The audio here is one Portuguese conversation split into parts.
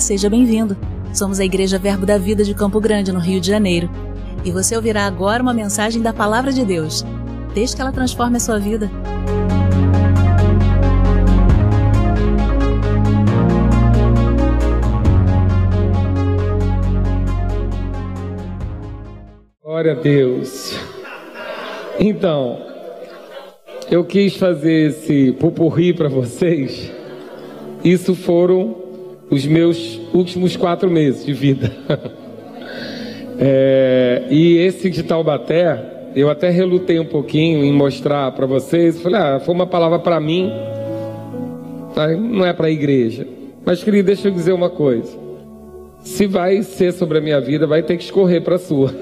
Seja bem-vindo. Somos a Igreja Verbo da Vida de Campo Grande, no Rio de Janeiro. E você ouvirá agora uma mensagem da Palavra de Deus. Desde que ela transforme a sua vida. Glória a Deus. Então, eu quis fazer esse pupurri para vocês. Isso foram os meus últimos quatro meses de vida. É, e esse de Taubaté, eu até relutei um pouquinho em mostrar para vocês. Falei, ah, foi uma palavra para mim, tá? não é para a igreja. Mas, querido, deixa eu dizer uma coisa. Se vai ser sobre a minha vida, vai ter que escorrer para a sua.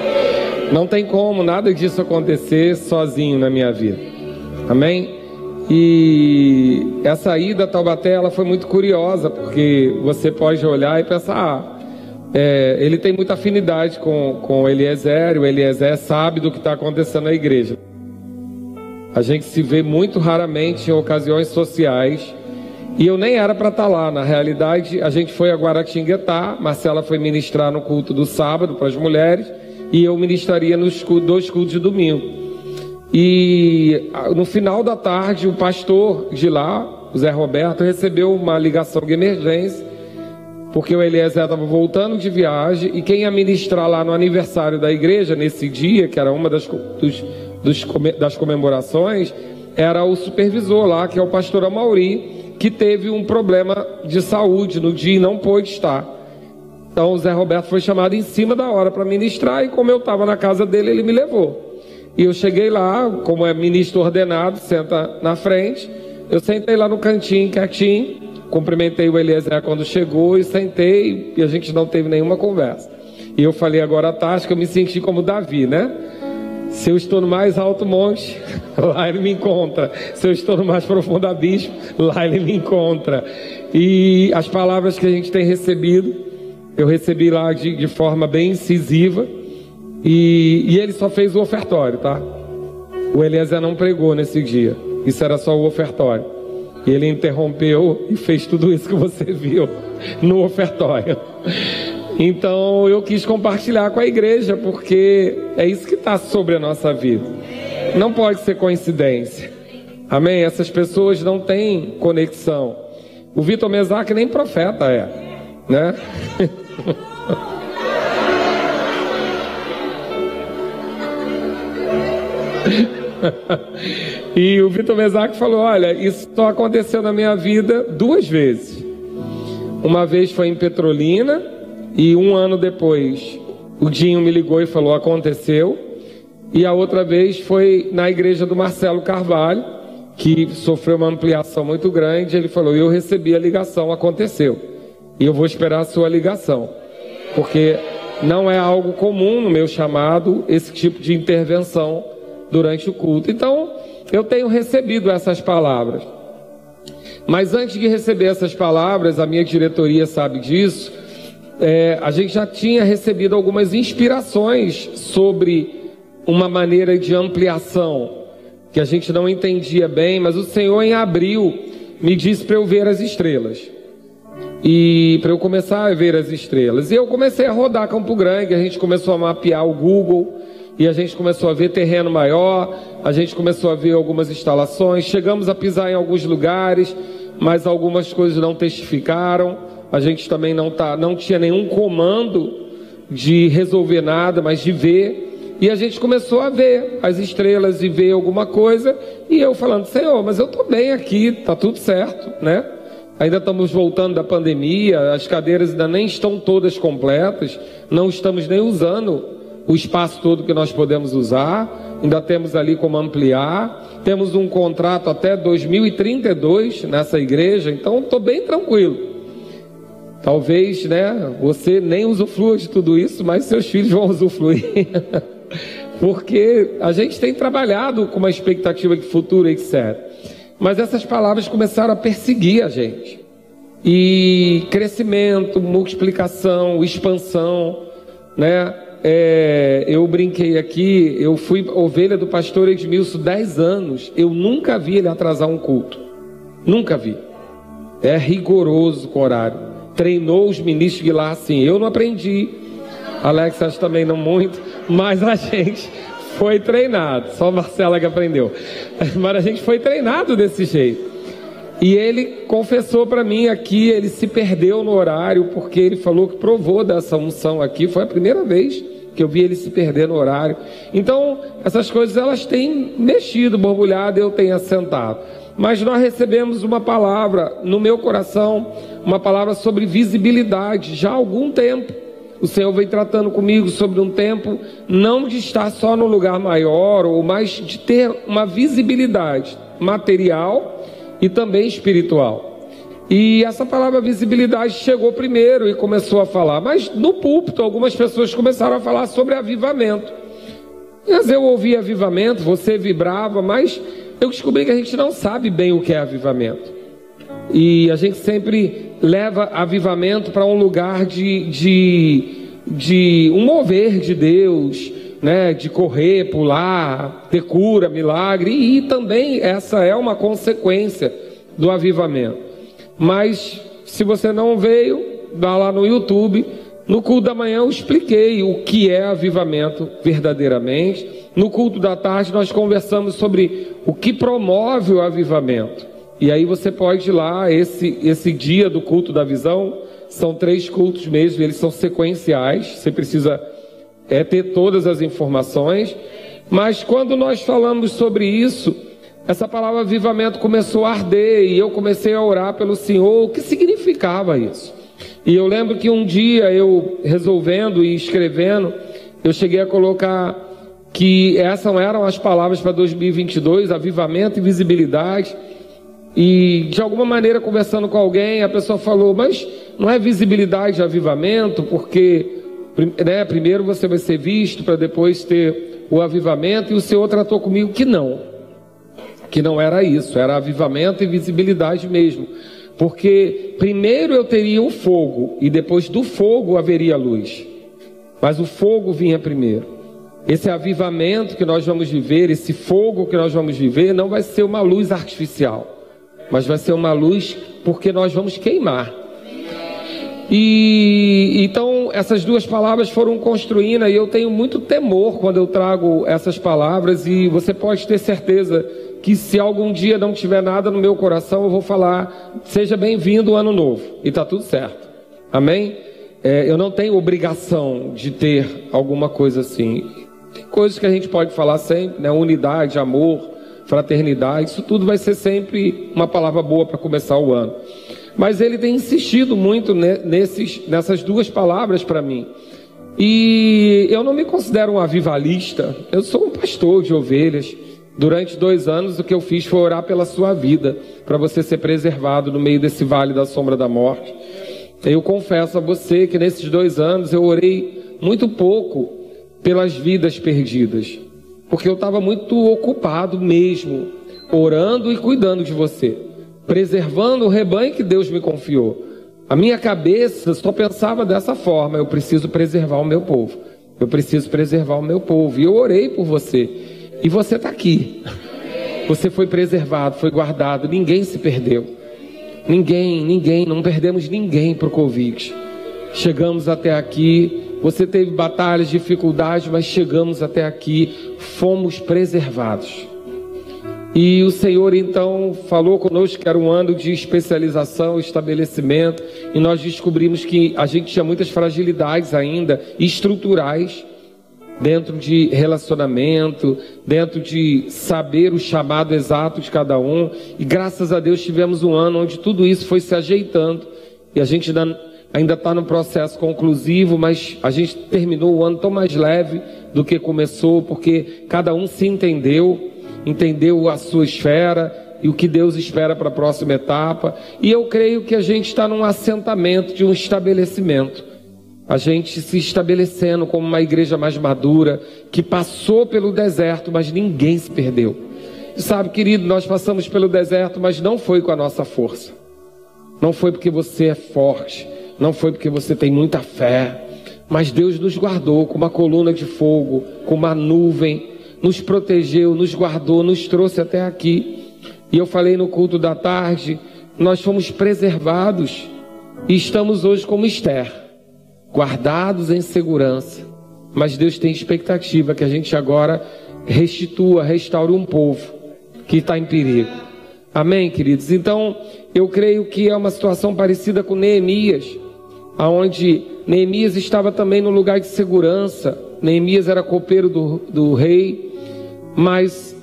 Não tem como nada disso acontecer sozinho na minha vida. Amém? E essa ida a Taubaté ela foi muito curiosa, porque você pode olhar e pensar, ah, é, ele tem muita afinidade com, com Eliezer, o Eliezer sabe do que está acontecendo na igreja. A gente se vê muito raramente em ocasiões sociais, e eu nem era para estar tá lá. Na realidade, a gente foi a Guaratinguetá, Marcela foi ministrar no culto do sábado para as mulheres, e eu ministraria nos dois cultos de domingo. E no final da tarde, o pastor de lá, o Zé Roberto, recebeu uma ligação de emergência, porque o Eliezer estava voltando de viagem e quem ia ministrar lá no aniversário da igreja, nesse dia, que era uma das, dos, dos, das comemorações, era o supervisor lá, que é o pastor Amauri, que teve um problema de saúde no dia e não pôde estar. Então o Zé Roberto foi chamado em cima da hora para ministrar e como eu estava na casa dele, ele me levou. E eu cheguei lá, como é ministro ordenado, senta na frente. Eu sentei lá no cantinho, quietinho, cumprimentei o Eliezer quando chegou e sentei e a gente não teve nenhuma conversa. E eu falei agora à tarde que eu me senti como Davi, né? Se eu estou no mais alto monte, lá ele me encontra. Se eu estou no mais profundo abismo, lá ele me encontra. E as palavras que a gente tem recebido, eu recebi lá de, de forma bem incisiva. E, e ele só fez o ofertório, tá? O Eliezer não pregou nesse dia. Isso era só o ofertório. E ele interrompeu e fez tudo isso que você viu no ofertório. Então eu quis compartilhar com a igreja, porque é isso que está sobre a nossa vida. Não pode ser coincidência. Amém? Essas pessoas não têm conexão. O Vitor Mesac nem profeta é, né? e o Vitor Mesac falou: Olha, isso só aconteceu na minha vida duas vezes. Uma vez foi em Petrolina, e um ano depois o Dinho me ligou e falou: Aconteceu. E a outra vez foi na igreja do Marcelo Carvalho, que sofreu uma ampliação muito grande. Ele falou: Eu recebi a ligação, aconteceu. E eu vou esperar a sua ligação. Porque não é algo comum no meu chamado esse tipo de intervenção durante o culto. Então, eu tenho recebido essas palavras. Mas antes de receber essas palavras, a minha diretoria sabe disso, é, a gente já tinha recebido algumas inspirações sobre uma maneira de ampliação que a gente não entendia bem, mas o Senhor em abril me disse para eu ver as estrelas. E para eu começar a ver as estrelas. E eu comecei a rodar Campo Grande, a gente começou a mapear o Google, e a gente começou a ver terreno maior, a gente começou a ver algumas instalações, chegamos a pisar em alguns lugares, mas algumas coisas não testificaram. A gente também não, tá, não tinha nenhum comando de resolver nada, mas de ver. E a gente começou a ver as estrelas e ver alguma coisa. E eu falando, Senhor, mas eu estou bem aqui, está tudo certo, né? Ainda estamos voltando da pandemia, as cadeiras ainda nem estão todas completas, não estamos nem usando o espaço todo que nós podemos usar, ainda temos ali como ampliar, temos um contrato até 2032 nessa igreja, então estou bem tranquilo. Talvez, né, você nem usufrua de tudo isso, mas seus filhos vão usufruir. Porque a gente tem trabalhado com uma expectativa de futuro, etc. Mas essas palavras começaram a perseguir a gente. E crescimento, multiplicação, expansão, né? É, eu brinquei aqui, eu fui ovelha do pastor Edmilson 10 anos, eu nunca vi ele atrasar um culto. Nunca vi. É rigoroso com o horário. treinou os ministros de lá assim. Eu não aprendi, Alex acho também não muito, mas a gente foi treinado. Só Marcela que aprendeu. Mas a gente foi treinado desse jeito. E ele confessou para mim aqui, ele se perdeu no horário, porque ele falou que provou dessa unção aqui. Foi a primeira vez que eu vi ele se perder no horário. Então, essas coisas elas têm mexido, borbulhado, eu tenho assentado. Mas nós recebemos uma palavra no meu coração, uma palavra sobre visibilidade, já há algum tempo. O Senhor vem tratando comigo sobre um tempo não de estar só no lugar maior, ou mais de ter uma visibilidade material e também espiritual. E essa palavra visibilidade chegou primeiro e começou a falar, mas no púlpito algumas pessoas começaram a falar sobre avivamento. Mas eu ouvi avivamento, você vibrava, mas eu descobri que a gente não sabe bem o que é avivamento. E a gente sempre leva avivamento para um lugar de, de, de um mover de Deus, né, de correr, pular, ter cura, milagre, e também essa é uma consequência do avivamento. Mas se você não veio, vá lá no YouTube. No culto da manhã eu expliquei o que é avivamento verdadeiramente. No culto da tarde nós conversamos sobre o que promove o avivamento. E aí você pode ir lá, esse, esse dia do culto da visão, são três cultos mesmo, eles são sequenciais, você precisa é, ter todas as informações. Mas quando nós falamos sobre isso, essa palavra avivamento começou a arder e eu comecei a orar pelo Senhor, o que significava isso? E eu lembro que um dia eu resolvendo e escrevendo, eu cheguei a colocar que essas eram as palavras para 2022, avivamento e visibilidade. E de alguma maneira conversando com alguém, a pessoa falou: "Mas não é visibilidade de avivamento, porque né, primeiro você vai ser visto para depois ter o avivamento". E o Senhor tratou comigo que não que não era isso, era avivamento e visibilidade mesmo. Porque primeiro eu teria o fogo e depois do fogo haveria luz. Mas o fogo vinha primeiro. Esse avivamento que nós vamos viver, esse fogo que nós vamos viver, não vai ser uma luz artificial, mas vai ser uma luz porque nós vamos queimar. E então essas duas palavras foram construindo e eu tenho muito temor quando eu trago essas palavras e você pode ter certeza que se algum dia não tiver nada no meu coração, eu vou falar, seja bem-vindo ano novo, e está tudo certo. Amém? É, eu não tenho obrigação de ter alguma coisa assim. Tem coisas que a gente pode falar sempre, né? Unidade, amor, fraternidade, isso tudo vai ser sempre uma palavra boa para começar o ano. Mas ele tem insistido muito nesses, nessas duas palavras para mim. E eu não me considero um avivalista, eu sou um pastor de ovelhas. Durante dois anos, o que eu fiz foi orar pela sua vida, para você ser preservado no meio desse vale da sombra da morte. Eu confesso a você que nesses dois anos eu orei muito pouco pelas vidas perdidas, porque eu estava muito ocupado mesmo, orando e cuidando de você, preservando o rebanho que Deus me confiou. A minha cabeça só pensava dessa forma: eu preciso preservar o meu povo, eu preciso preservar o meu povo, e eu orei por você. E você está aqui. Você foi preservado, foi guardado, ninguém se perdeu. Ninguém, ninguém, não perdemos ninguém para o Covid. Chegamos até aqui. Você teve batalhas, dificuldades, mas chegamos até aqui. Fomos preservados. E o Senhor então falou conosco que era um ano de especialização, estabelecimento, e nós descobrimos que a gente tinha muitas fragilidades ainda estruturais dentro de relacionamento, dentro de saber o chamado exato de cada um. E graças a Deus tivemos um ano onde tudo isso foi se ajeitando. E a gente ainda está no processo conclusivo, mas a gente terminou o ano tão mais leve do que começou, porque cada um se entendeu, entendeu a sua esfera e o que Deus espera para a próxima etapa. E eu creio que a gente está num assentamento de um estabelecimento a gente se estabelecendo como uma igreja mais madura, que passou pelo deserto, mas ninguém se perdeu. Sabe, querido, nós passamos pelo deserto, mas não foi com a nossa força. Não foi porque você é forte, não foi porque você tem muita fé, mas Deus nos guardou com uma coluna de fogo, com uma nuvem, nos protegeu, nos guardou, nos trouxe até aqui. E eu falei no culto da tarde, nós fomos preservados E estamos hoje como Esther, guardados em segurança. Mas Deus tem expectativa que a gente agora restitua, restaure um povo que está em perigo. Amém, queridos? Então, eu creio que é uma situação parecida com Neemias, aonde Neemias estava também no lugar de segurança. Neemias era copeiro do, do rei, mas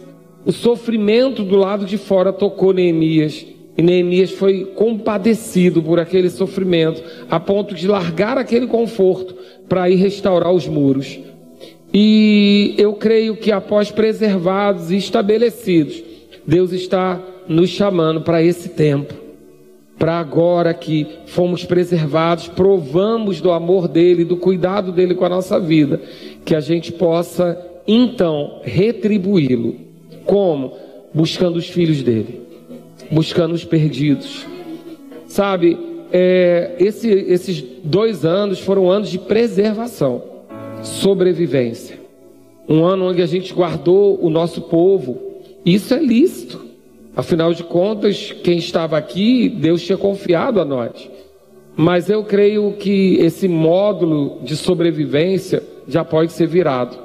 o sofrimento do lado de fora tocou Neemias. E Neemias foi compadecido por aquele sofrimento, a ponto de largar aquele conforto para ir restaurar os muros. E eu creio que após preservados e estabelecidos, Deus está nos chamando para esse tempo. Para agora que fomos preservados, provamos do amor dele, do cuidado dele com a nossa vida, que a gente possa então retribuí-lo. Como? Buscando os filhos dele, buscando os perdidos. Sabe, é, esse, esses dois anos foram anos de preservação, sobrevivência. Um ano onde a gente guardou o nosso povo. Isso é lícito. Afinal de contas, quem estava aqui, Deus tinha confiado a nós. Mas eu creio que esse módulo de sobrevivência já pode ser virado.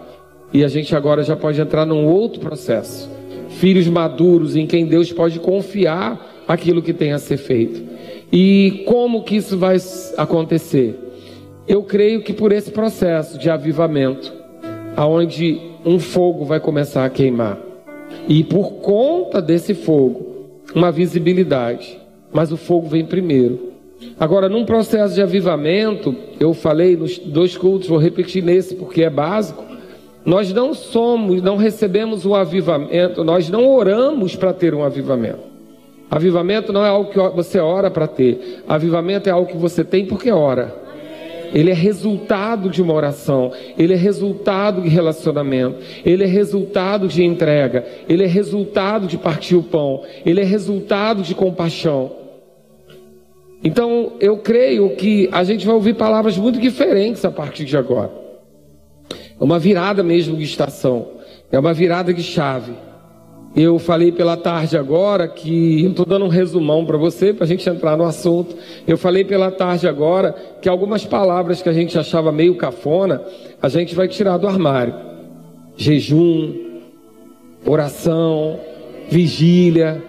E a gente agora já pode entrar num outro processo. Filhos maduros em quem Deus pode confiar aquilo que tem a ser feito. E como que isso vai acontecer? Eu creio que por esse processo de avivamento, aonde um fogo vai começar a queimar. E por conta desse fogo, uma visibilidade. Mas o fogo vem primeiro. Agora, num processo de avivamento, eu falei nos dois cultos, vou repetir nesse porque é básico. Nós não somos, não recebemos um avivamento, nós não oramos para ter um avivamento. Avivamento não é algo que você ora para ter. Avivamento é algo que você tem porque ora. Ele é resultado de uma oração, ele é resultado de relacionamento, ele é resultado de entrega, ele é resultado de partir o pão, ele é resultado de compaixão. Então, eu creio que a gente vai ouvir palavras muito diferentes a partir de agora. É uma virada mesmo de estação. É uma virada de chave. Eu falei pela tarde agora que, estou dando um resumão para você, para a gente entrar no assunto. Eu falei pela tarde agora que algumas palavras que a gente achava meio cafona, a gente vai tirar do armário: jejum, oração, vigília.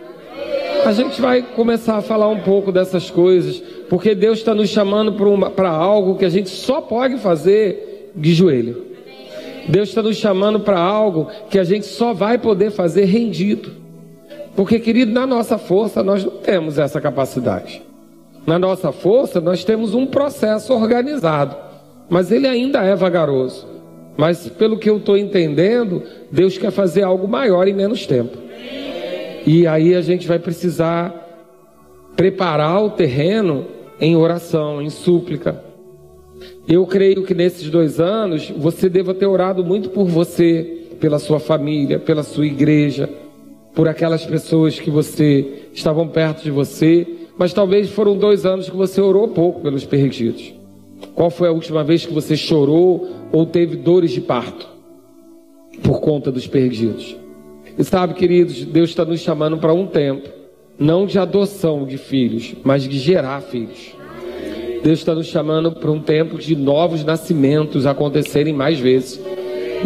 A gente vai começar a falar um pouco dessas coisas, porque Deus está nos chamando para algo que a gente só pode fazer de joelho. Deus está nos chamando para algo que a gente só vai poder fazer rendido. Porque, querido, na nossa força nós não temos essa capacidade. Na nossa força nós temos um processo organizado, mas ele ainda é vagaroso. Mas pelo que eu estou entendendo, Deus quer fazer algo maior em menos tempo. E aí a gente vai precisar preparar o terreno em oração, em súplica, eu creio que nesses dois anos você deva ter orado muito por você, pela sua família, pela sua igreja, por aquelas pessoas que você estavam perto de você, mas talvez foram dois anos que você orou pouco pelos perdidos. Qual foi a última vez que você chorou ou teve dores de parto por conta dos perdidos? E sabe, queridos, Deus está nos chamando para um tempo, não de adoção de filhos, mas de gerar filhos. Deus está nos chamando para um tempo de novos nascimentos acontecerem mais vezes.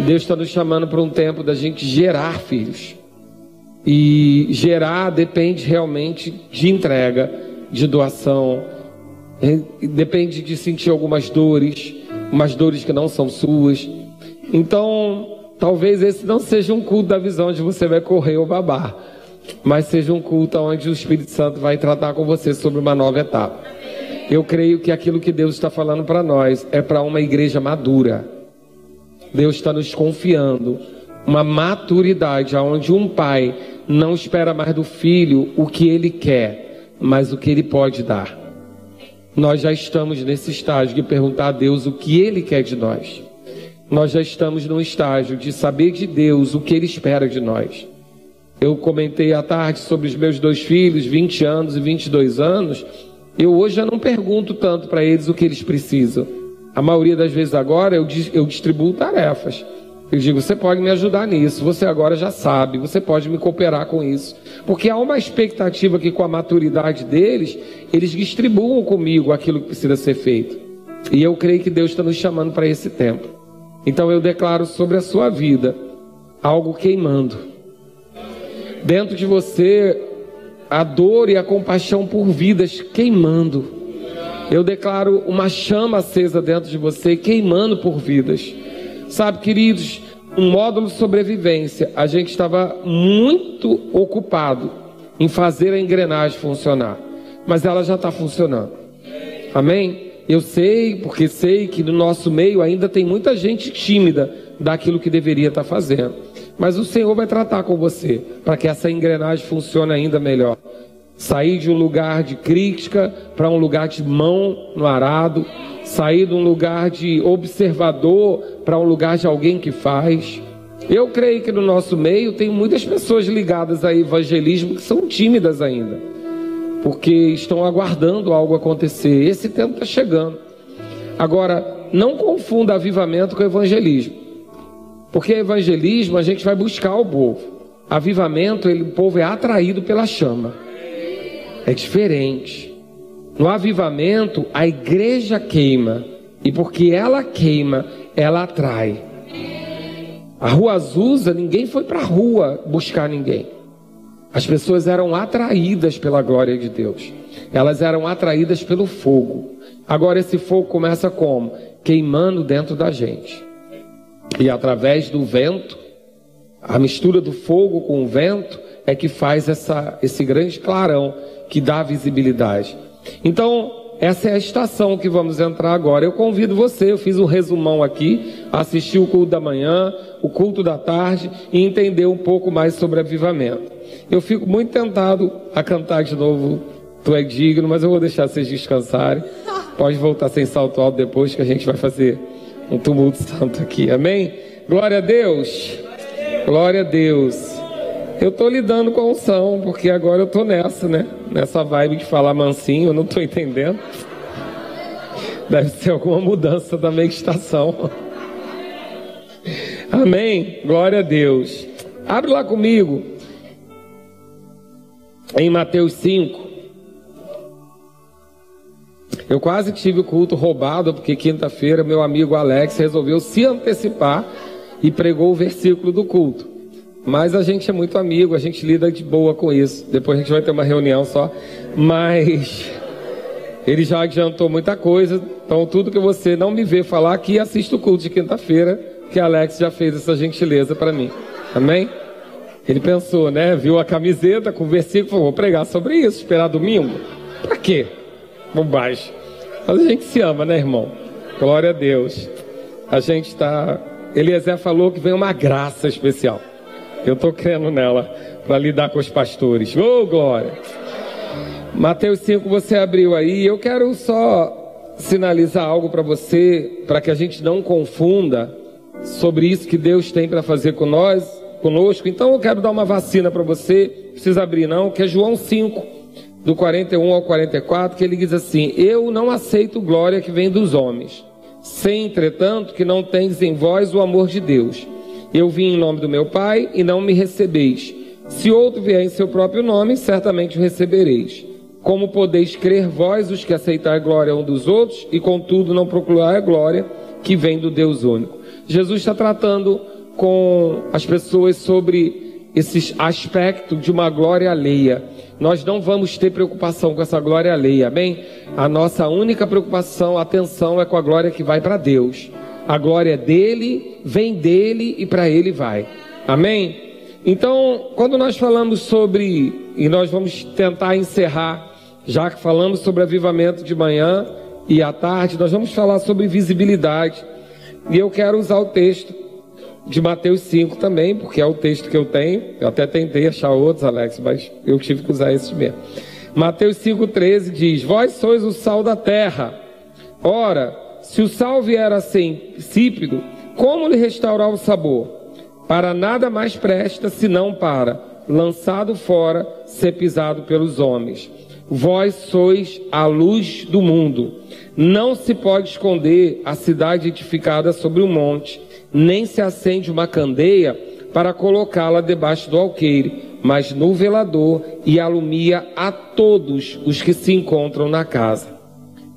Deus está nos chamando para um tempo da gente gerar filhos. E gerar depende realmente de entrega, de doação, depende de sentir algumas dores, umas dores que não são suas. Então, talvez esse não seja um culto da visão onde você vai correr ou babar, mas seja um culto onde o Espírito Santo vai tratar com você sobre uma nova etapa. Eu creio que aquilo que Deus está falando para nós é para uma igreja madura. Deus está nos confiando uma maturidade onde um pai não espera mais do filho o que ele quer, mas o que ele pode dar. Nós já estamos nesse estágio de perguntar a Deus o que ele quer de nós. Nós já estamos no estágio de saber de Deus o que ele espera de nós. Eu comentei à tarde sobre os meus dois filhos, 20 anos e 22 anos, eu hoje já não pergunto tanto para eles o que eles precisam. A maioria das vezes agora eu, eu distribuo tarefas. Eu digo, você pode me ajudar nisso, você agora já sabe, você pode me cooperar com isso. Porque há uma expectativa que com a maturidade deles, eles distribuam comigo aquilo que precisa ser feito. E eu creio que Deus está nos chamando para esse tempo. Então eu declaro sobre a sua vida algo queimando. Dentro de você, a dor e a compaixão por vidas queimando. Eu declaro uma chama acesa dentro de você, queimando por vidas. Sabe, queridos, um módulo sobrevivência, a gente estava muito ocupado em fazer a engrenagem funcionar, mas ela já está funcionando. Amém? Eu sei, porque sei que no nosso meio ainda tem muita gente tímida daquilo que deveria estar tá fazendo. Mas o Senhor vai tratar com você para que essa engrenagem funcione ainda melhor. Sair de um lugar de crítica para um lugar de mão no arado, sair de um lugar de observador para um lugar de alguém que faz. Eu creio que no nosso meio tem muitas pessoas ligadas a evangelismo que são tímidas ainda, porque estão aguardando algo acontecer. Esse tempo está chegando. Agora, não confunda avivamento com evangelismo, porque evangelismo a gente vai buscar o povo. Avivamento, ele, o povo é atraído pela chama. É diferente. No avivamento, a igreja queima. E porque ela queima, ela atrai. A rua Azusa, ninguém foi para a rua buscar ninguém. As pessoas eram atraídas pela glória de Deus. Elas eram atraídas pelo fogo. Agora esse fogo começa como? Queimando dentro da gente. E através do vento, a mistura do fogo com o vento é que faz essa, esse grande clarão que dá visibilidade. Então, essa é a estação que vamos entrar agora. Eu convido você, eu fiz um resumão aqui, assistir o culto da manhã, o culto da tarde e entender um pouco mais sobre avivamento. Eu fico muito tentado a cantar de novo Tu é digno, mas eu vou deixar vocês descansarem. Pode voltar sem salto alto depois que a gente vai fazer um tumulto santo aqui. Amém? Glória a Deus. Glória a Deus. Eu tô lidando com a unção, porque agora eu tô nessa, né? Nessa vibe de falar mansinho, eu não tô entendendo. Deve ser alguma mudança da meditação. Amém? Glória a Deus. Abre lá comigo. Em Mateus 5. Eu quase tive o culto roubado, porque quinta-feira meu amigo Alex resolveu se antecipar e pregou o versículo do culto. Mas a gente é muito amigo, a gente lida de boa com isso. Depois a gente vai ter uma reunião só. Mas ele já adiantou muita coisa. Então, tudo que você não me vê falar aqui, assista o culto de quinta-feira, que Alex já fez essa gentileza para mim. Amém? Ele pensou, né? Viu a camiseta com o versículo, falou: vou pregar sobre isso, esperar domingo. Para quê? Bobagem. Mas a gente se ama, né, irmão? Glória a Deus. A gente está. Eliezer falou que vem uma graça especial. Eu estou crendo nela para lidar com os pastores. Oh, glória! Mateus 5, você abriu aí. Eu quero só sinalizar algo para você, para que a gente não confunda sobre isso que Deus tem para fazer com nós, conosco. Então eu quero dar uma vacina para você, precisa abrir não, que é João 5, do 41 ao 44, que ele diz assim: Eu não aceito glória que vem dos homens, sem entretanto que não tendes em vós o amor de Deus. Eu vim em nome do meu Pai e não me recebeis. Se outro vier em seu próprio nome, certamente o recebereis. Como podeis crer vós, os que aceitar glória um dos outros, e contudo não procurar a glória que vem do Deus único? Jesus está tratando com as pessoas sobre esse aspecto de uma glória alheia. Nós não vamos ter preocupação com essa glória alheia, amém? A nossa única preocupação, atenção, é com a glória que vai para Deus. A glória é dele, vem dele e para ele vai. Amém? Então, quando nós falamos sobre, e nós vamos tentar encerrar, já que falamos sobre avivamento de manhã e à tarde, nós vamos falar sobre visibilidade. E eu quero usar o texto de Mateus 5 também, porque é o texto que eu tenho. Eu até tentei achar outros, Alex, mas eu tive que usar esse mesmo. Mateus 5,13 diz: Vós sois o sal da terra. Ora, se o sal vier a ser insípido, como lhe restaurar o sabor? Para nada mais presta senão para, lançado fora, ser pisado pelos homens. Vós sois a luz do mundo. Não se pode esconder a cidade edificada sobre o um monte. Nem se acende uma candeia para colocá-la debaixo do alqueire, mas no velador e alumia a todos os que se encontram na casa.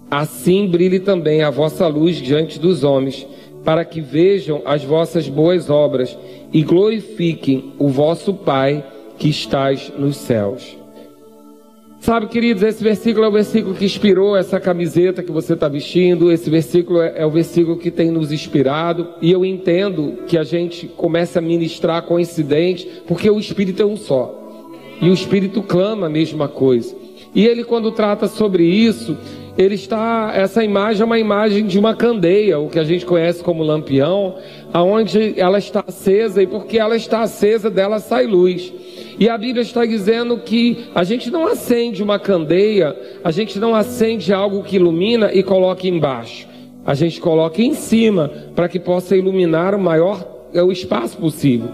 Assim brilhe também a vossa luz diante dos homens, para que vejam as vossas boas obras e glorifiquem o vosso Pai que estás nos céus. Sabe, queridos, esse versículo é o versículo que inspirou essa camiseta que você está vestindo. Esse versículo é, é, o versículo que tem nos inspirado. E eu entendo que a gente começa a ministrar coincidente, porque o Espírito é um só. E o Espírito clama a mesma coisa. E ele, quando trata sobre isso, ele está. Essa imagem é uma imagem de uma candeia, o que a gente conhece como lampião, aonde ela está acesa, e porque ela está acesa, dela sai luz. E a Bíblia está dizendo que a gente não acende uma candeia, a gente não acende algo que ilumina e coloca embaixo. A gente coloca em cima para que possa iluminar o maior é, o espaço possível.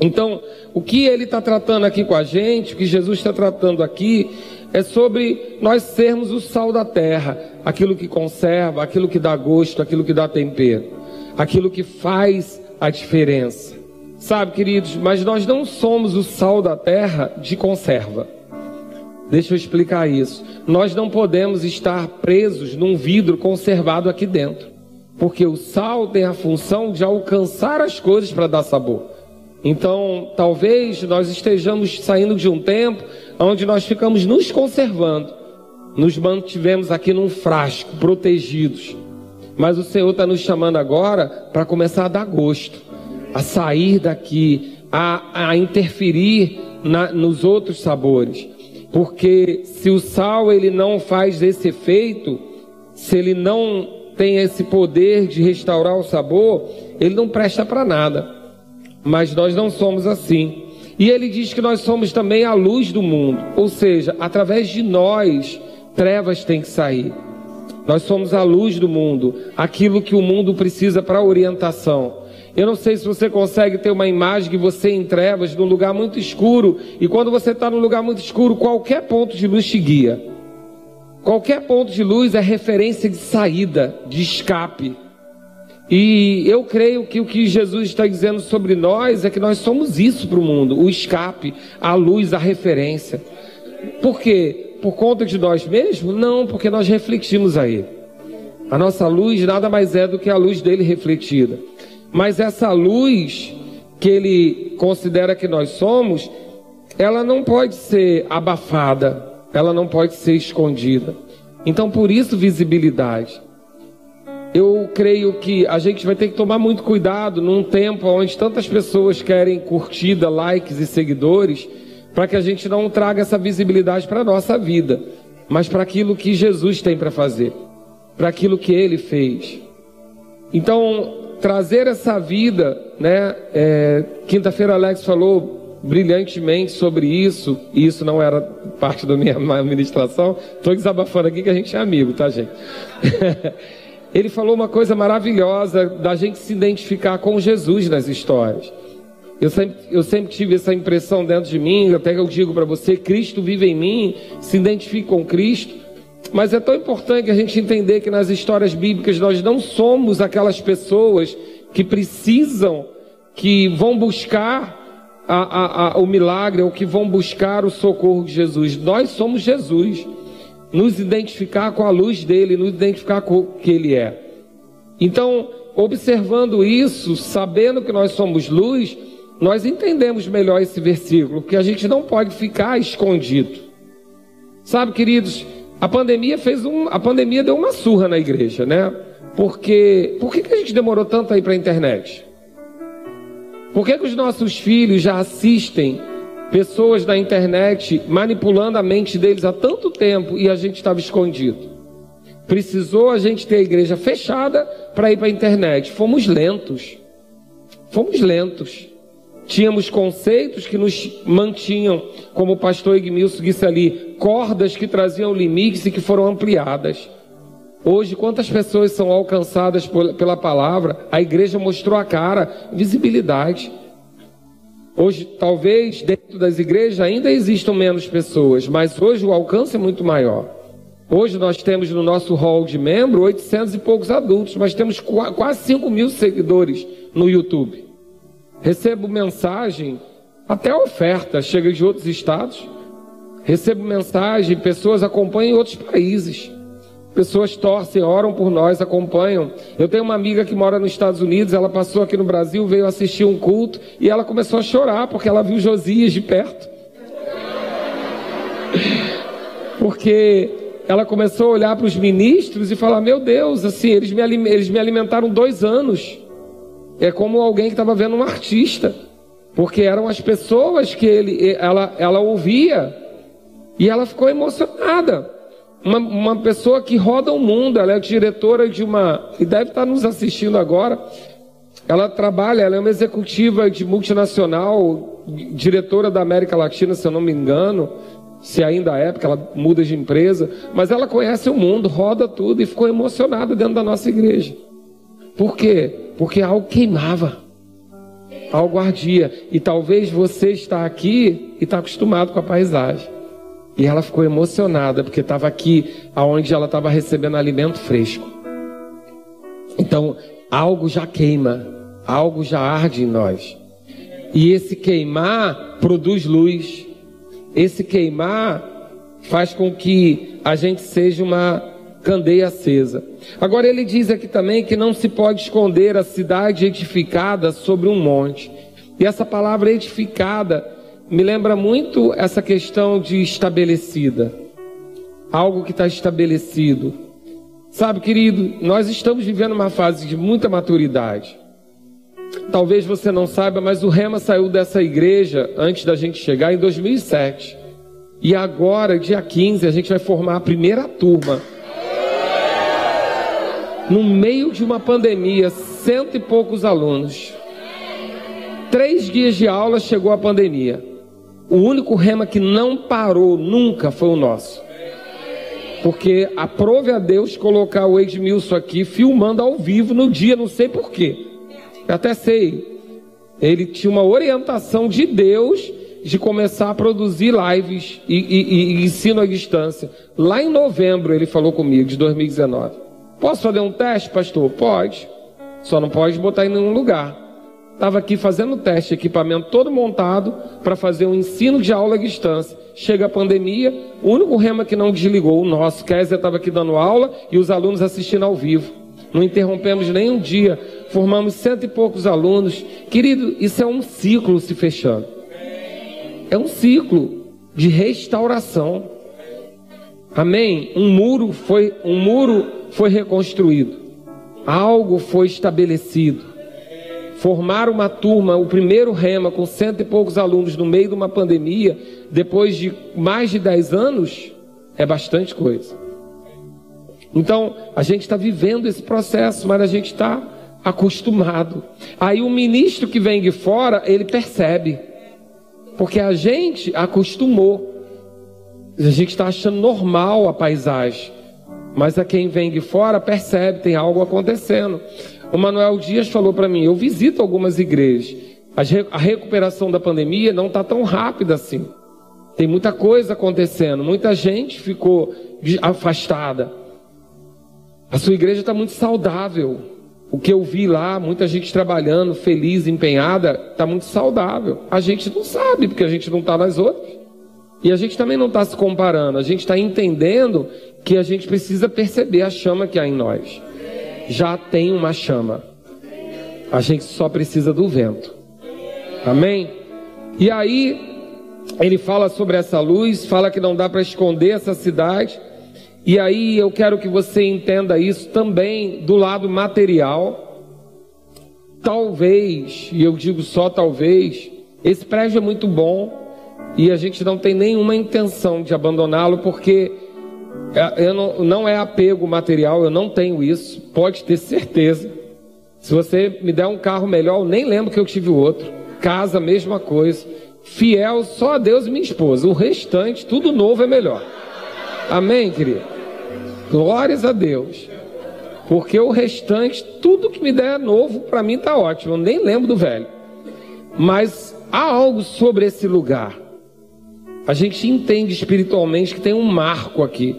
Então, o que ele está tratando aqui com a gente, o que Jesus está tratando aqui, é sobre nós sermos o sal da terra, aquilo que conserva, aquilo que dá gosto, aquilo que dá tempero, aquilo que faz a diferença. Sabe, queridos, mas nós não somos o sal da terra de conserva. Deixa eu explicar isso. Nós não podemos estar presos num vidro conservado aqui dentro. Porque o sal tem a função de alcançar as coisas para dar sabor. Então, talvez nós estejamos saindo de um tempo onde nós ficamos nos conservando. Nos mantivemos aqui num frasco, protegidos. Mas o Senhor está nos chamando agora para começar a dar gosto a sair daqui, a, a interferir na, nos outros sabores. Porque se o sal ele não faz esse efeito, se ele não tem esse poder de restaurar o sabor, ele não presta para nada. Mas nós não somos assim. E ele diz que nós somos também a luz do mundo, ou seja, através de nós, trevas têm que sair. Nós somos a luz do mundo, aquilo que o mundo precisa para orientação. Eu não sei se você consegue ter uma imagem que você em trevas, num lugar muito escuro, e quando você está num lugar muito escuro, qualquer ponto de luz te guia. Qualquer ponto de luz é referência de saída, de escape. E eu creio que o que Jesus está dizendo sobre nós é que nós somos isso para o mundo: o escape, a luz, a referência. Por quê? Por conta de nós mesmos? Não, porque nós refletimos a Ele. A nossa luz nada mais é do que a luz dele refletida. Mas essa luz que ele considera que nós somos, ela não pode ser abafada, ela não pode ser escondida. Então, por isso, visibilidade. Eu creio que a gente vai ter que tomar muito cuidado num tempo onde tantas pessoas querem curtida, likes e seguidores, para que a gente não traga essa visibilidade para a nossa vida, mas para aquilo que Jesus tem para fazer, para aquilo que ele fez. Então, trazer essa vida, né? É, Quinta-feira Alex falou brilhantemente sobre isso, e isso não era parte da minha administração. Estou desabafando aqui que a gente é amigo, tá, gente? Ele falou uma coisa maravilhosa da gente se identificar com Jesus nas histórias. Eu sempre, eu sempre tive essa impressão dentro de mim, até que eu digo para você: Cristo vive em mim, se identifique com Cristo. Mas é tão importante a gente entender que nas histórias bíblicas nós não somos aquelas pessoas que precisam, que vão buscar a, a, a, o milagre ou que vão buscar o socorro de Jesus. Nós somos Jesus. Nos identificar com a luz dele, nos identificar com o que ele é. Então, observando isso, sabendo que nós somos luz, nós entendemos melhor esse versículo, porque a gente não pode ficar escondido. Sabe, queridos, a pandemia fez um, a pandemia deu uma surra na igreja, né? Porque por que, que a gente demorou tanto aí para a internet? Por que, que os nossos filhos já assistem pessoas na internet manipulando a mente deles há tanto tempo e a gente estava escondido? Precisou a gente ter a igreja fechada para ir para a internet. Fomos lentos. Fomos lentos. Tínhamos conceitos que nos mantinham, como o pastor Igmilson disse ali, cordas que traziam limites e que foram ampliadas. Hoje, quantas pessoas são alcançadas pela palavra? A igreja mostrou a cara, visibilidade. Hoje, talvez dentro das igrejas ainda existam menos pessoas, mas hoje o alcance é muito maior. Hoje nós temos no nosso hall de membro 800 e poucos adultos, mas temos quase 5 mil seguidores no YouTube. Recebo mensagem, até oferta, chega de outros estados. Recebo mensagem, pessoas acompanham em outros países. Pessoas torcem, oram por nós, acompanham. Eu tenho uma amiga que mora nos Estados Unidos, ela passou aqui no Brasil, veio assistir um culto e ela começou a chorar porque ela viu Josias de perto. Porque ela começou a olhar para os ministros e falar: Meu Deus, assim, eles me, eles me alimentaram dois anos. É como alguém que estava vendo um artista, porque eram as pessoas que ele, ela, ela ouvia e ela ficou emocionada. Uma, uma pessoa que roda o mundo, ela é diretora de uma, e deve estar nos assistindo agora. Ela trabalha, ela é uma executiva de multinacional, diretora da América Latina, se eu não me engano se ainda é, porque ela muda de empresa, mas ela conhece o mundo, roda tudo e ficou emocionada dentro da nossa igreja. Por quê? Porque algo queimava, algo ardia. E talvez você está aqui e está acostumado com a paisagem. E ela ficou emocionada porque estava aqui, aonde ela estava recebendo alimento fresco. Então, algo já queima, algo já arde em nós. E esse queimar produz luz. Esse queimar faz com que a gente seja uma candeia acesa. Agora ele diz aqui também que não se pode esconder a cidade edificada sobre um monte. E essa palavra edificada me lembra muito essa questão de estabelecida. Algo que está estabelecido. Sabe, querido, nós estamos vivendo uma fase de muita maturidade. Talvez você não saiba, mas o Rema saiu dessa igreja antes da gente chegar em 2007. E agora, dia 15, a gente vai formar a primeira turma. No meio de uma pandemia, cento e poucos alunos. Três dias de aula chegou a pandemia. O único rema que não parou nunca foi o nosso. Porque aprove a Deus colocar o Edmilson aqui filmando ao vivo no dia, não sei porquê. Até sei. Ele tinha uma orientação de Deus de começar a produzir lives e, e, e, ensino à distância. Lá em novembro ele falou comigo, de 2019. Posso fazer um teste, pastor? Pode. Só não pode botar em nenhum lugar. Estava aqui fazendo teste, equipamento todo montado para fazer um ensino de aula à distância. Chega a pandemia, o único rema que não desligou, o nosso, Kézia estava aqui dando aula e os alunos assistindo ao vivo. Não interrompemos nem um dia formamos cento e poucos alunos. Querido, isso é um ciclo se fechando. É um ciclo de restauração. Amém? Um muro foi, um muro foi reconstruído. Algo foi estabelecido. Formar uma turma, o primeiro rema com cento e poucos alunos no meio de uma pandemia, depois de mais de dez anos, é bastante coisa. Então, a gente está vivendo esse processo, mas a gente está acostumado. Aí o ministro que vem de fora, ele percebe. Porque a gente acostumou. A gente está achando normal a paisagem. Mas a quem vem de fora percebe, tem algo acontecendo. O Manuel Dias falou para mim: eu visito algumas igrejas. A recuperação da pandemia não está tão rápida assim. Tem muita coisa acontecendo. Muita gente ficou afastada. A sua igreja está muito saudável. O que eu vi lá, muita gente trabalhando, feliz, empenhada, está muito saudável. A gente não sabe, porque a gente não está nas outras. E a gente também não está se comparando, a gente está entendendo que a gente precisa perceber a chama que há em nós. Já tem uma chama. A gente só precisa do vento. Amém? E aí, ele fala sobre essa luz, fala que não dá para esconder essa cidade. E aí eu quero que você entenda isso também do lado material. Talvez, e eu digo só talvez, esse prédio é muito bom e a gente não tem nenhuma intenção de abandoná-lo porque é, eu não, não é apego material, eu não tenho isso, pode ter certeza. Se você me der um carro melhor, eu nem lembro que eu tive outro. Casa, mesma coisa. Fiel só a Deus e minha esposa. O restante, tudo novo é melhor. Amém, querido? Glórias a Deus. Porque o restante, tudo que me der é novo, para mim está ótimo. Eu nem lembro do velho. Mas há algo sobre esse lugar. A gente entende espiritualmente que tem um marco aqui.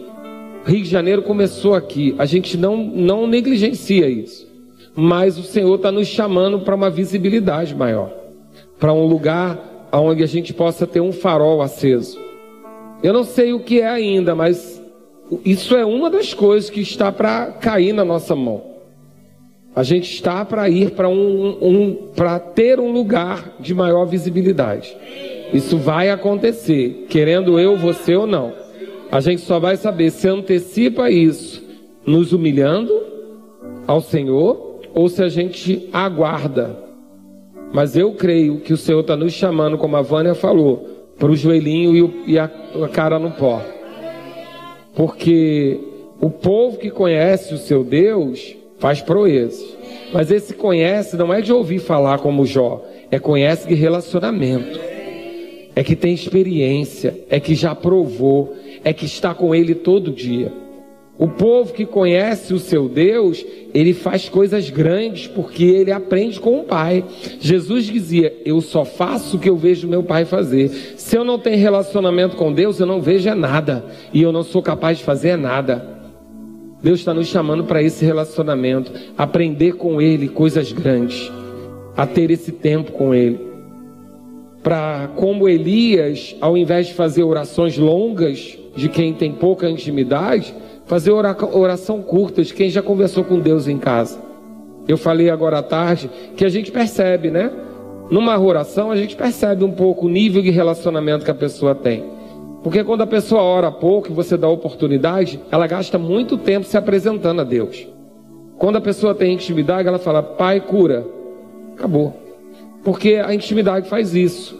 Rio de Janeiro começou aqui. A gente não, não negligencia isso. mas o Senhor está nos chamando para uma visibilidade maior, para um lugar onde a gente possa ter um farol aceso. Eu não sei o que é ainda, mas isso é uma das coisas que está para cair na nossa mão. A gente está para ir para um, um para ter um lugar de maior visibilidade. Isso vai acontecer, querendo eu, você ou não. A gente só vai saber se antecipa isso nos humilhando ao Senhor ou se a gente aguarda. Mas eu creio que o Senhor está nos chamando, como a Vânia falou, para o joelhinho e, a, a cara no pó. Porque o povo que conhece o seu Deus faz proezas. Mas esse conhece não é de ouvir falar como Jó, é conhece de relacionamento. É que tem experiência, é que já provou, é que está com ele todo dia. O povo que conhece o seu Deus, ele faz coisas grandes porque ele aprende com o Pai. Jesus dizia: Eu só faço o que eu vejo meu Pai fazer. Se eu não tenho relacionamento com Deus, eu não vejo é nada. E eu não sou capaz de fazer é nada. Deus está nos chamando para esse relacionamento, aprender com Ele coisas grandes, a ter esse tempo com Ele. Para, como Elias, ao invés de fazer orações longas de quem tem pouca intimidade, Fazer oração curta de quem já conversou com Deus em casa. Eu falei agora à tarde que a gente percebe, né? Numa oração a gente percebe um pouco o nível de relacionamento que a pessoa tem. Porque quando a pessoa ora pouco e você dá oportunidade, ela gasta muito tempo se apresentando a Deus. Quando a pessoa tem intimidade, ela fala: Pai, cura. Acabou. Porque a intimidade faz isso.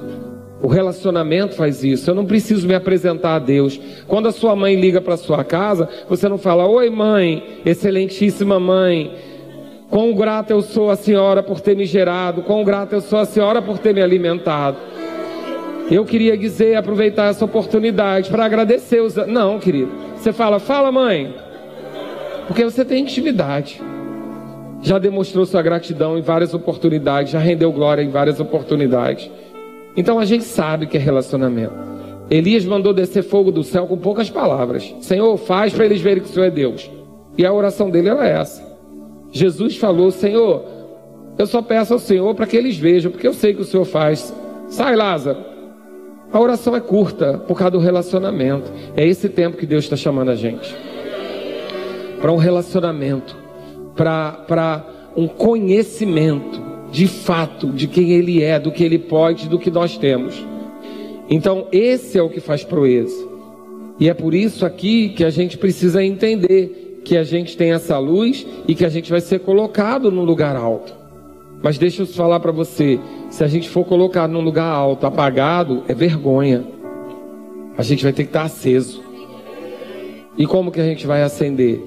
O relacionamento faz isso. Eu não preciso me apresentar a Deus. Quando a sua mãe liga para sua casa, você não fala: Oi, mãe, excelentíssima mãe. Quão grata eu sou a senhora por ter me gerado. Quão grata eu sou a senhora por ter me alimentado. Eu queria dizer, aproveitar essa oportunidade para agradecer os. Não, querido. Você fala: Fala, mãe. Porque você tem intimidade. Já demonstrou sua gratidão em várias oportunidades. Já rendeu glória em várias oportunidades. Então a gente sabe que é relacionamento. Elias mandou descer fogo do céu com poucas palavras. Senhor, faz para eles verem que o Senhor é Deus. E a oração dele era essa. Jesus falou: Senhor, eu só peço ao Senhor para que eles vejam, porque eu sei que o Senhor faz. Sai, Lázaro. A oração é curta por causa do relacionamento. É esse tempo que Deus está chamando a gente para um relacionamento, para um conhecimento de fato de quem Ele é, do que Ele pode, do que nós temos. Então, esse é o que faz proeza. E é por isso aqui que a gente precisa entender que a gente tem essa luz e que a gente vai ser colocado num lugar alto. Mas deixa eu falar para você, se a gente for colocado num lugar alto, apagado, é vergonha. A gente vai ter que estar aceso. E como que a gente vai acender?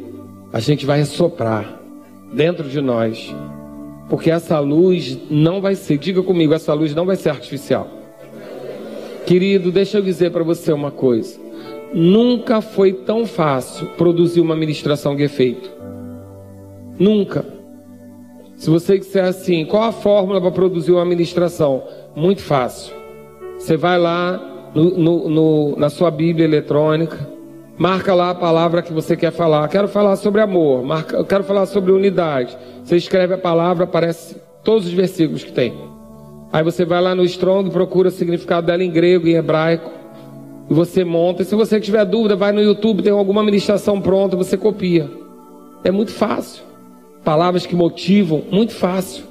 A gente vai soprar dentro de nós porque essa luz não vai ser, diga comigo, essa luz não vai ser artificial. Querido, deixa eu dizer para você uma coisa. Nunca foi tão fácil produzir uma ministração de efeito. Nunca. Se você disser assim, qual a fórmula para produzir uma ministração? Muito fácil. Você vai lá no, no, no, na sua Bíblia eletrônica, Marca lá a palavra que você quer falar. Quero falar sobre amor. Marca, quero falar sobre unidade. Você escreve a palavra, aparece todos os versículos que tem. Aí você vai lá no Strong, procura o significado dela em grego, em hebraico. E você monta. E se você tiver dúvida, vai no YouTube, tem alguma ministração pronta, você copia. É muito fácil. Palavras que motivam, muito fácil.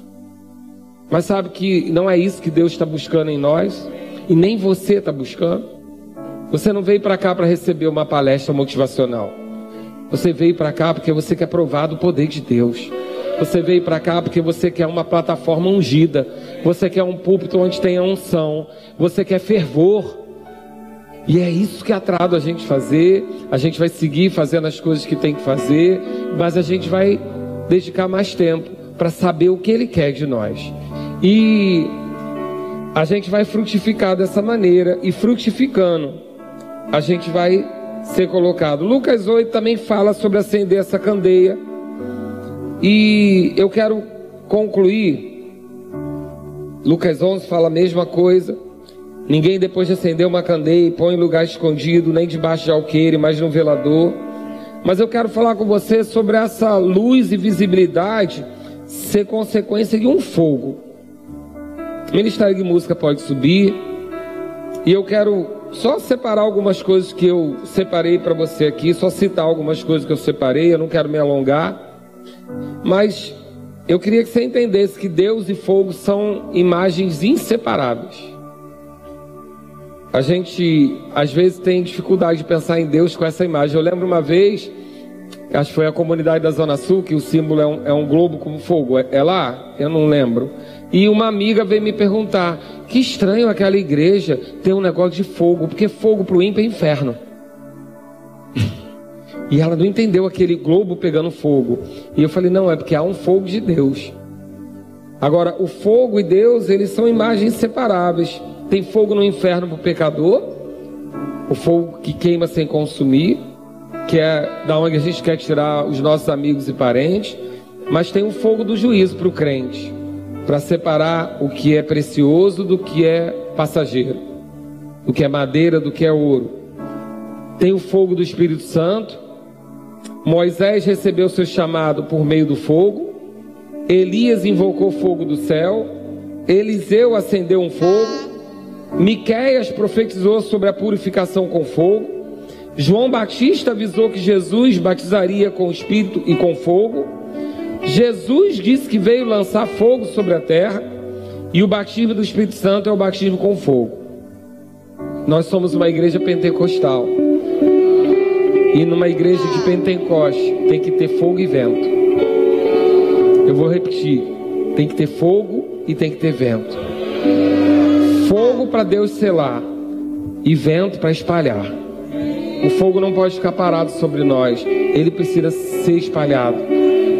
Mas sabe que não é isso que Deus está buscando em nós. E nem você está buscando. Você não veio para cá para receber uma palestra motivacional. Você veio para cá porque você quer provar do poder de Deus. Você veio para cá porque você quer uma plataforma ungida. Você quer um púlpito onde tenha unção. Você quer fervor. E é isso que atrado a gente fazer. A gente vai seguir fazendo as coisas que tem que fazer, mas a gente vai dedicar mais tempo para saber o que Ele quer de nós. E a gente vai frutificar dessa maneira e frutificando a gente vai ser colocado. Lucas 8 também fala sobre acender essa candeia. E eu quero concluir. Lucas 11 fala a mesma coisa. Ninguém depois de acender uma candeia põe em lugar escondido, nem debaixo de alqueire, mas no velador. Mas eu quero falar com você sobre essa luz e visibilidade ser consequência de um fogo. O Ministério de Música pode subir. E eu quero só separar algumas coisas que eu separei para você aqui, só citar algumas coisas que eu separei, eu não quero me alongar. Mas eu queria que você entendesse que Deus e fogo são imagens inseparáveis. A gente às vezes tem dificuldade de pensar em Deus com essa imagem. Eu lembro uma vez, acho que foi a comunidade da Zona Sul, que o símbolo é um, é um globo com fogo. É, é lá? Eu não lembro. E uma amiga veio me perguntar: que estranho aquela igreja ter um negócio de fogo, porque fogo para o ímpio é inferno. e ela não entendeu aquele globo pegando fogo. E eu falei: não, é porque há um fogo de Deus. Agora, o fogo e Deus, eles são imagens separáveis. Tem fogo no inferno para o pecador, o fogo que queima sem consumir, que é da onde a gente quer tirar os nossos amigos e parentes, mas tem o fogo do juízo para o crente, para separar o que é precioso do que é passageiro, do que é madeira, do que é ouro. Tem o fogo do Espírito Santo. Moisés recebeu seu chamado por meio do fogo. Elias invocou fogo do céu. Eliseu acendeu um fogo. Miqueias profetizou sobre a purificação com fogo. João Batista avisou que Jesus batizaria com Espírito e com fogo. Jesus disse que veio lançar fogo sobre a terra. E o batismo do Espírito Santo é o batismo com fogo. Nós somos uma igreja pentecostal. E numa igreja de Pentecoste tem que ter fogo e vento. Eu vou repetir: tem que ter fogo e tem que ter vento fogo para Deus selar e vento para espalhar. O fogo não pode ficar parado sobre nós, ele precisa ser espalhado,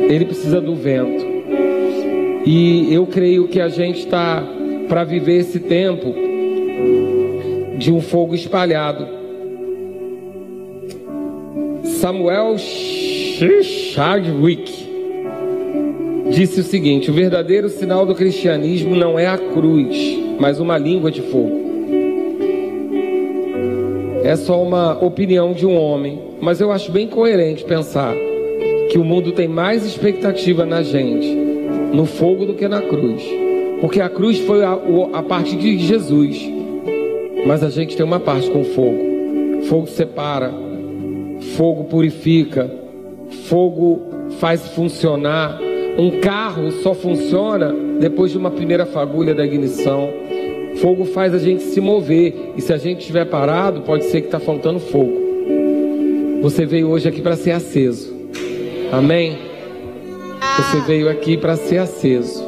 ele precisa do vento. E eu creio que a gente está para viver esse tempo de um fogo espalhado. Samuel Chadwick disse o seguinte: o verdadeiro sinal do cristianismo não é a cruz mas uma língua de fogo. É só uma opinião de um homem, mas eu acho bem coerente pensar que o mundo tem mais expectativa na gente, no fogo, do que na cruz. Porque a cruz foi a, a parte de Jesus, mas a gente tem uma parte com fogo. Fogo separa, fogo purifica, fogo faz funcionar. Um carro só funciona depois de uma primeira fagulha da ignição. Fogo faz a gente se mover. E se a gente estiver parado, pode ser que está faltando fogo. Você veio hoje aqui para ser aceso. Amém? Você veio aqui para ser aceso.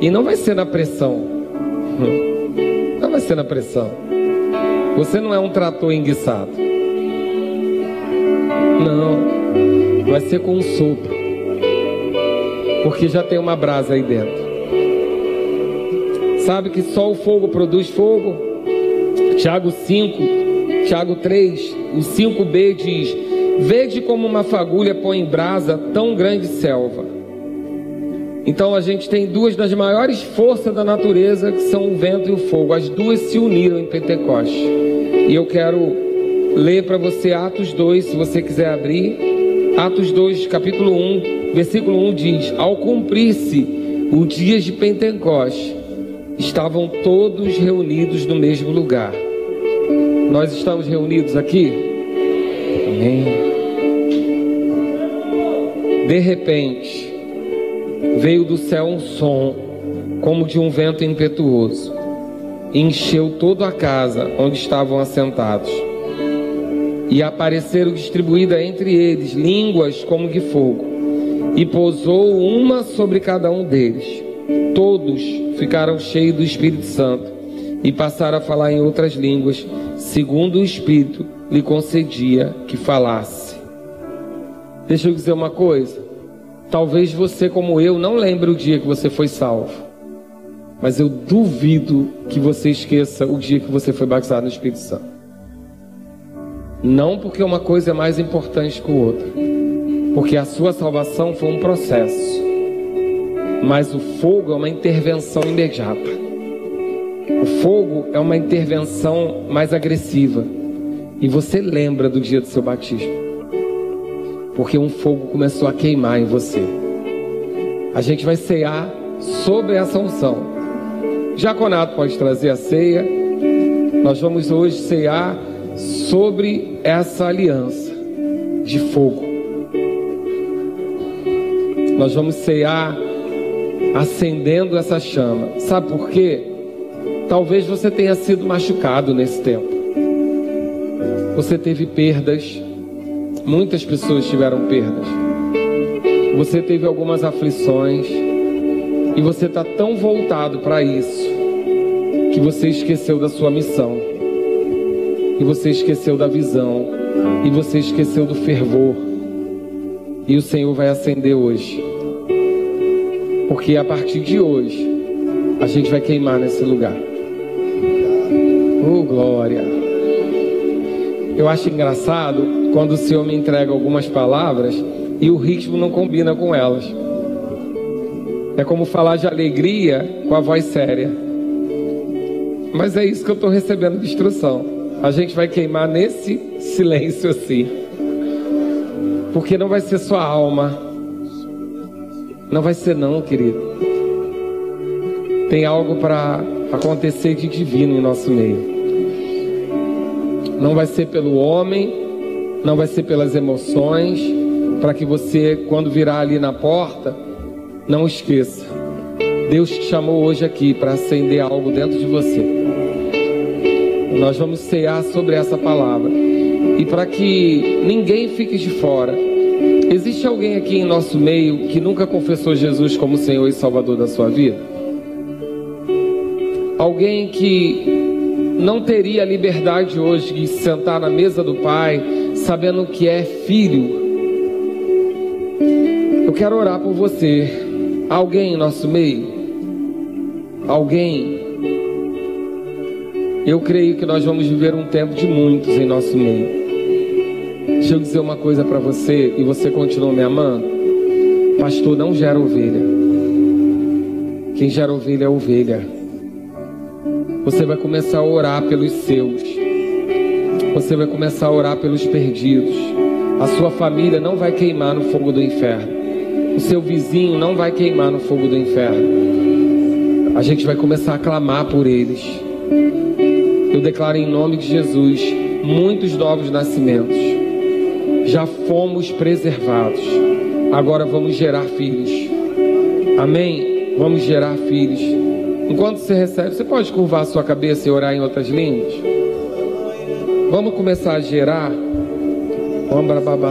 E não vai ser na pressão. Não vai ser na pressão. Você não é um trator enguiçado. Não. Vai ser com um sopro. Porque já tem uma brasa aí dentro. Sabe que só o fogo produz fogo? Tiago 5, Tiago 3, o 5b diz: Vede como uma fagulha põe em brasa tão grande selva. Então a gente tem duas das maiores forças da natureza, que são o vento e o fogo. As duas se uniram em Pentecoste. E eu quero ler para você Atos 2, se você quiser abrir. Atos 2, capítulo 1, versículo 1 diz: Ao cumprir-se o dia de Pentecoste, estavam todos reunidos no mesmo lugar. Nós estamos reunidos aqui? Amém. De repente, veio do céu um som, como de um vento impetuoso, e encheu toda a casa onde estavam assentados. E apareceram distribuídas entre eles línguas como de fogo, e pousou uma sobre cada um deles. Todos ficaram cheios do Espírito Santo e passaram a falar em outras línguas, segundo o Espírito lhe concedia que falasse. Deixa eu dizer uma coisa. Talvez você, como eu, não lembre o dia que você foi salvo. Mas eu duvido que você esqueça o dia que você foi batizado no Espírito Santo. Não porque uma coisa é mais importante que outra. Porque a sua salvação foi um processo mas o fogo é uma intervenção imediata. O fogo é uma intervenção mais agressiva. E você lembra do dia do seu batismo. Porque um fogo começou a queimar em você. A gente vai cear sobre essa unção. Jaconato pode trazer a ceia. Nós vamos hoje cear sobre essa aliança de fogo. Nós vamos cear acendendo essa chama. Sabe por quê? Talvez você tenha sido machucado nesse tempo. Você teve perdas. Muitas pessoas tiveram perdas. Você teve algumas aflições. E você está tão voltado para isso que você esqueceu da sua missão. E você esqueceu da visão. E você esqueceu do fervor. E o Senhor vai acender hoje. Porque a partir de hoje, a gente vai queimar nesse lugar. Oh, glória. Eu acho engraçado quando o Senhor me entrega algumas palavras e o ritmo não combina com elas. É como falar de alegria com a voz séria. Mas é isso que eu estou recebendo de instrução. A gente vai queimar nesse silêncio assim. Porque não vai ser sua alma. Não vai ser não, querido. Tem algo para acontecer de divino em nosso meio. Não vai ser pelo homem, não vai ser pelas emoções, para que você, quando virar ali na porta, não esqueça. Deus te chamou hoje aqui para acender algo dentro de você. Nós vamos cear sobre essa palavra. E para que ninguém fique de fora. Existe alguém aqui em nosso meio que nunca confessou Jesus como Senhor e Salvador da sua vida? Alguém que não teria a liberdade hoje de sentar na mesa do Pai, sabendo que é filho. Eu quero orar por você. Alguém em nosso meio? Alguém? Eu creio que nós vamos viver um tempo de muitos em nosso meio. Deixa eu dizer uma coisa para você e você continua me amando. Pastor não gera ovelha. Quem gera ovelha é ovelha. Você vai começar a orar pelos seus. Você vai começar a orar pelos perdidos. A sua família não vai queimar no fogo do inferno. O seu vizinho não vai queimar no fogo do inferno. A gente vai começar a clamar por eles. Eu declaro em nome de Jesus muitos novos nascimentos. Já fomos preservados. Agora vamos gerar filhos. Amém? Vamos gerar filhos. Enquanto você recebe, você pode curvar sua cabeça e orar em outras línguas? Vamos começar a gerar. Ombra baba